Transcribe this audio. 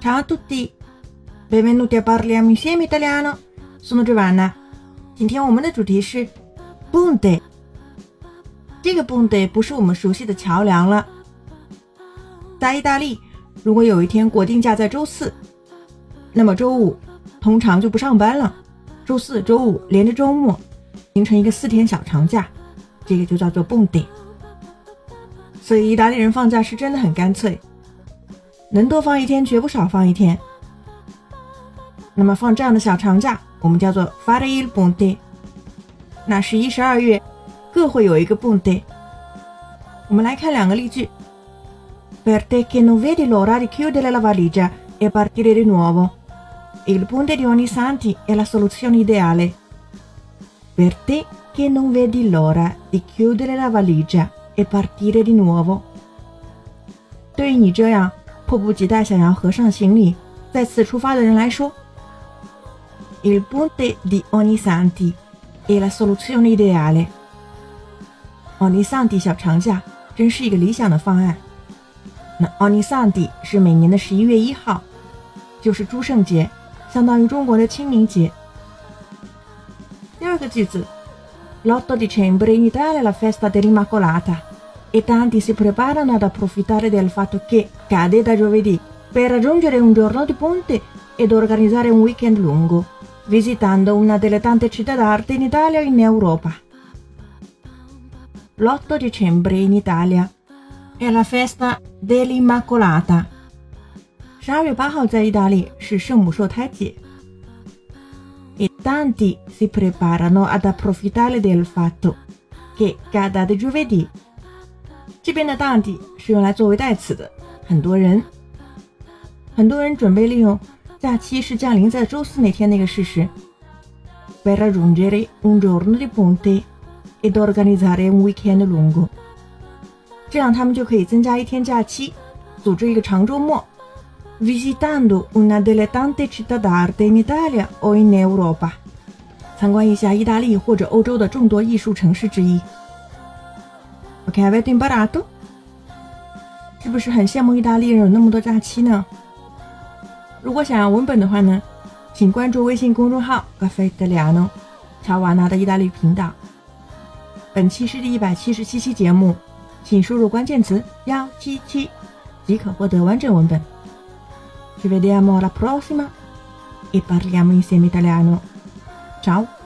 Ciao a tutti, benvenuti a parliamo insieme italiano. Sono Giovanna。今天我们的主题是 ponte。这个 ponte 不是我们熟悉的桥梁了。在意大利，如果有一天国定假在周四，那么周五通常就不上班了。周四周五连着周末，形成一个四天小长假，这个就叫做 ponte。所以意大利人放假是真的很干脆，能多放一天绝不少放一天。那么放这样的小长假，我们叫做 fare il ponte。那十一、十二月各会有一个 ponte。我们来看两个例句：Per te che non vedi l'ora di chiudere la valigia e partire di nuovo, il ponte di Ognissanti è la soluzione ideale. Per te che non vedi l'ora di chiudere la valigia e partire di nuovo。对于你这样 迫不及待想要合上行李、再次出发的人来说，Il ponte di Onisanti è la soluzione ideale。Onisanti 小长假真是一个理想的方案。那 Onisanti 是每年的十一月一号，就是诸圣节，相当于中国的清明节。第二个句子，L'8 dicembre in Italia è la festa dell'Immacolata e tanti si preparano ad approfittare del fatto che cade da giovedì per raggiungere un giorno di ponte ed organizzare un weekend lungo, visitando una delle tante città d'arte in Italia e in Europa. L'8 dicembre in Italia è la festa dell'Immacolata. 十二月八号在意大利是圣母受胎节。E tanti si preparano ad approfittare del fatto che cada di giovedì 这边的 tanti 是用来作为代词的，很多人，很多人准备利用假期是降临在周四那天那个事实，per raggiungere un giorno di ponte ed organizzare un weekend lungo，这样他们就可以增加一天假期，组织一个长周末，visitando una delle tante città d'arte in Italia o in Europa，参观一下意大利或者欧洲的众多艺术城市之一。Ok, avete imparato？是不是很羡慕意大利人有那么多假期呢？如果想要文本的话呢，请关注微信公众号 “Caffè Italiano” 乔瓦纳的意大利频道。本期是第一百七十七期节目，请输入关键词“幺七七”即可获得完整文本。Ci vediamo alla prossima e parliamo insieme italiano. Ciao!